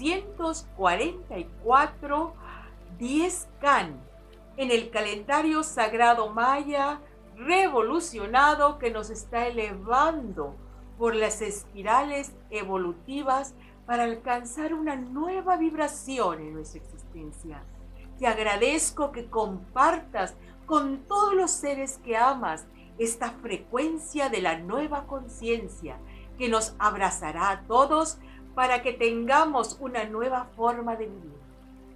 1244 10 Can en el calendario sagrado maya revolucionado que nos está elevando por las espirales evolutivas para alcanzar una nueva vibración en nuestra existencia. Te agradezco que compartas con todos los seres que amas esta frecuencia de la nueva conciencia que nos abrazará a todos para que tengamos una nueva forma de vivir,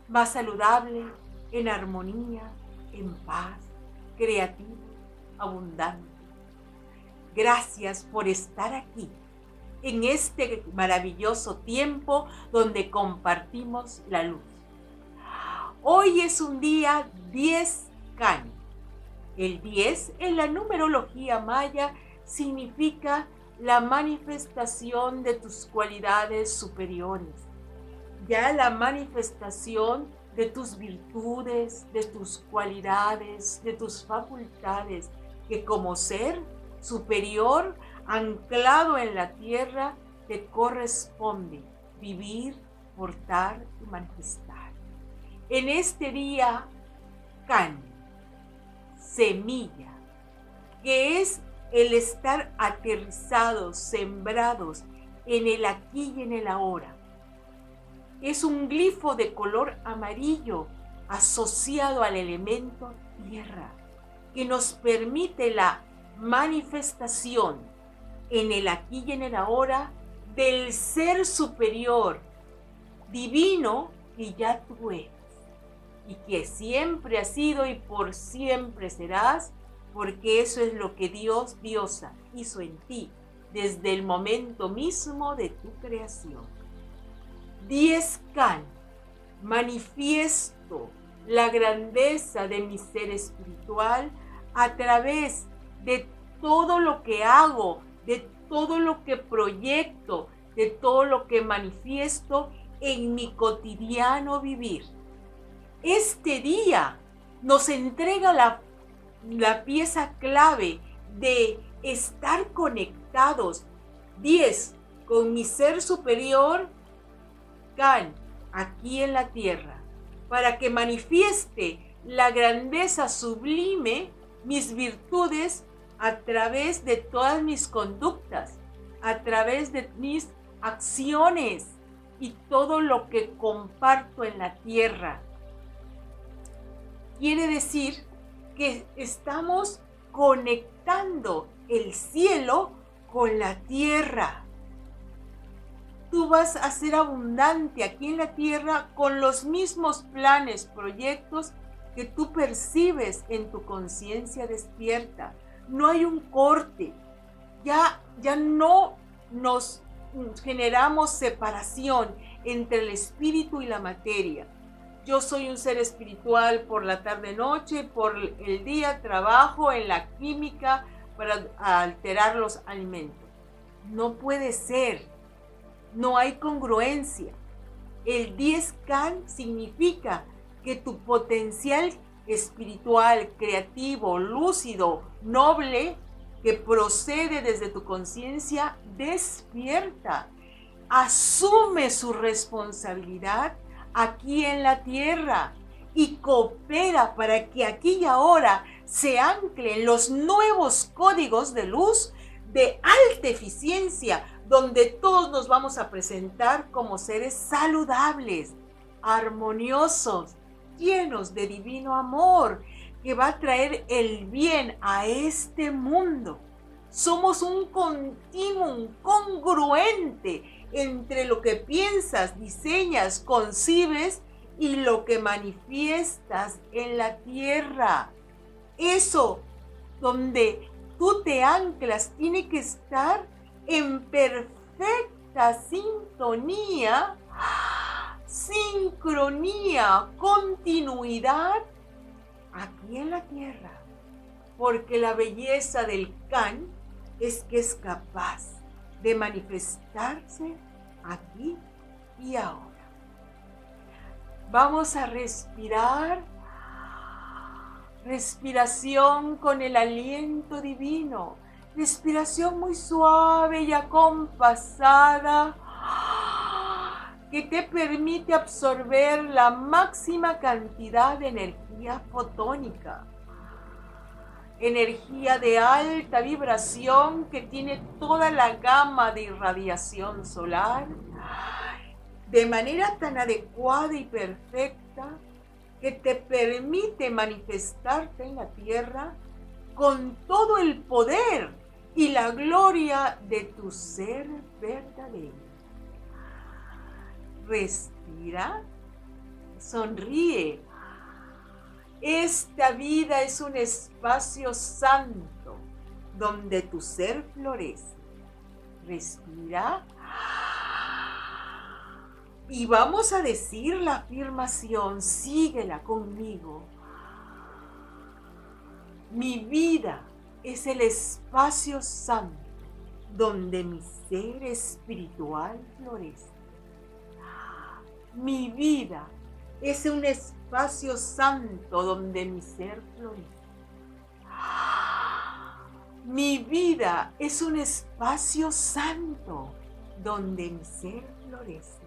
más saludable, en armonía, en paz, creativo, abundante. Gracias por estar aquí en este maravilloso tiempo donde compartimos la luz. Hoy es un día 10 Can. El 10 en la numerología maya significa la manifestación de tus cualidades superiores. Ya la manifestación de tus virtudes, de tus cualidades, de tus facultades, que como ser superior, anclado en la tierra, te corresponde vivir, portar y manifestar. En este día, can, semilla, que es el estar aterrizados, sembrados en el aquí y en el ahora. Es un glifo de color amarillo asociado al elemento tierra, que nos permite la manifestación en el aquí y en el ahora del ser superior, divino que ya tú eres y que siempre has sido y por siempre serás, porque eso es lo que Dios, Diosa, hizo en ti desde el momento mismo de tu creación. Diez Can, manifiesto la grandeza de mi ser espiritual a través de todo lo que hago, de todo lo que proyecto, de todo lo que manifiesto en mi cotidiano vivir. Este día nos entrega la, la pieza clave de estar conectados. 10. Con mi ser superior aquí en la tierra, para que manifieste la grandeza sublime, mis virtudes, a través de todas mis conductas, a través de mis acciones y todo lo que comparto en la tierra. Quiere decir que estamos conectando el cielo con la tierra tú vas a ser abundante aquí en la tierra con los mismos planes, proyectos que tú percibes en tu conciencia despierta. No hay un corte. Ya, ya no nos generamos separación entre el espíritu y la materia. Yo soy un ser espiritual por la tarde-noche, por el día trabajo en la química para alterar los alimentos. No puede ser no hay congruencia. El 10 Can significa que tu potencial espiritual, creativo, lúcido, noble, que procede desde tu conciencia, despierta, asume su responsabilidad aquí en la tierra y coopera para que aquí y ahora se anclen los nuevos códigos de luz de alta eficiencia donde todos nos vamos a presentar como seres saludables, armoniosos, llenos de divino amor, que va a traer el bien a este mundo. Somos un continuum congruente entre lo que piensas, diseñas, concibes y lo que manifiestas en la tierra. Eso donde tú te anclas tiene que estar en perfecta sintonía, sincronía, continuidad aquí en la tierra. Porque la belleza del can es que es capaz de manifestarse aquí y ahora. Vamos a respirar. Respiración con el aliento divino respiración muy suave y acompasada. que te permite absorber la máxima cantidad de energía fotónica. Energía de alta vibración que tiene toda la gama de irradiación solar de manera tan adecuada y perfecta que te permite manifestarte en la tierra con todo el poder y la gloria de tu ser verdadero. Respira, sonríe. Esta vida es un espacio santo donde tu ser florece. Respira. Y vamos a decir la afirmación, síguela conmigo. Mi vida es el espacio santo donde mi ser espiritual florece. Mi vida es un espacio santo donde mi ser florece. Mi vida es un espacio santo donde mi ser florece.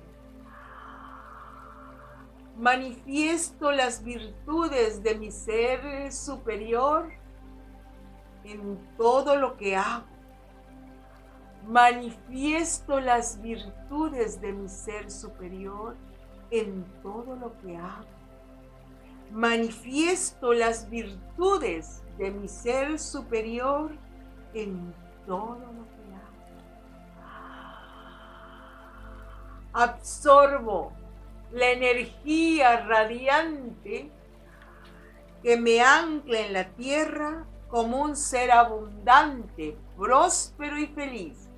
Manifiesto las virtudes de mi ser superior en todo lo que hago. Manifiesto las virtudes de mi ser superior en todo lo que hago. Manifiesto las virtudes de mi ser superior en todo lo que hago. Absorbo la energía radiante que me ancla en la tierra como un ser abundante, próspero y feliz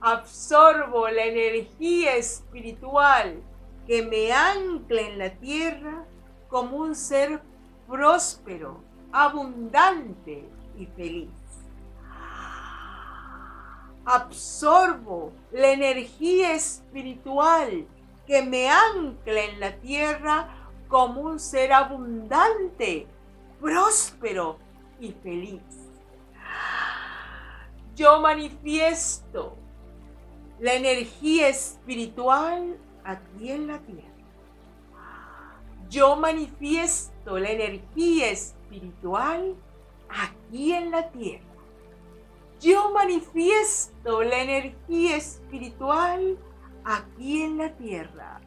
absorbo la energía espiritual que me ancla en la tierra como un ser próspero, abundante y feliz. Absorbo la energía espiritual que me ancla en la tierra como un ser abundante, próspero y feliz. Yo manifiesto la energía espiritual aquí en la tierra. Yo manifiesto la energía espiritual aquí en la tierra. Yo manifiesto la energía espiritual aquí en la tierra.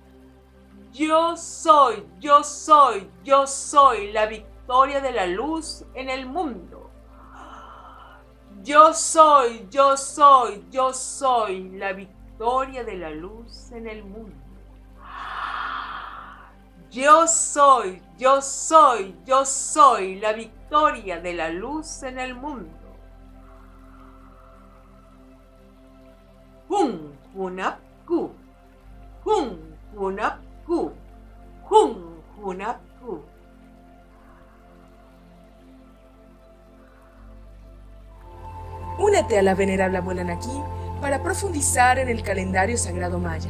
Yo soy, yo soy, yo soy la victoria de la luz en el mundo. Yo soy, yo soy, yo soy la victoria de la luz en el mundo. Yo soy, yo soy, yo soy la victoria de la luz en el mundo. Hun Hunapku. Hun Hunapku. Hun Hunapku. Únete a la venerable abuela Naki para profundizar en el calendario sagrado maya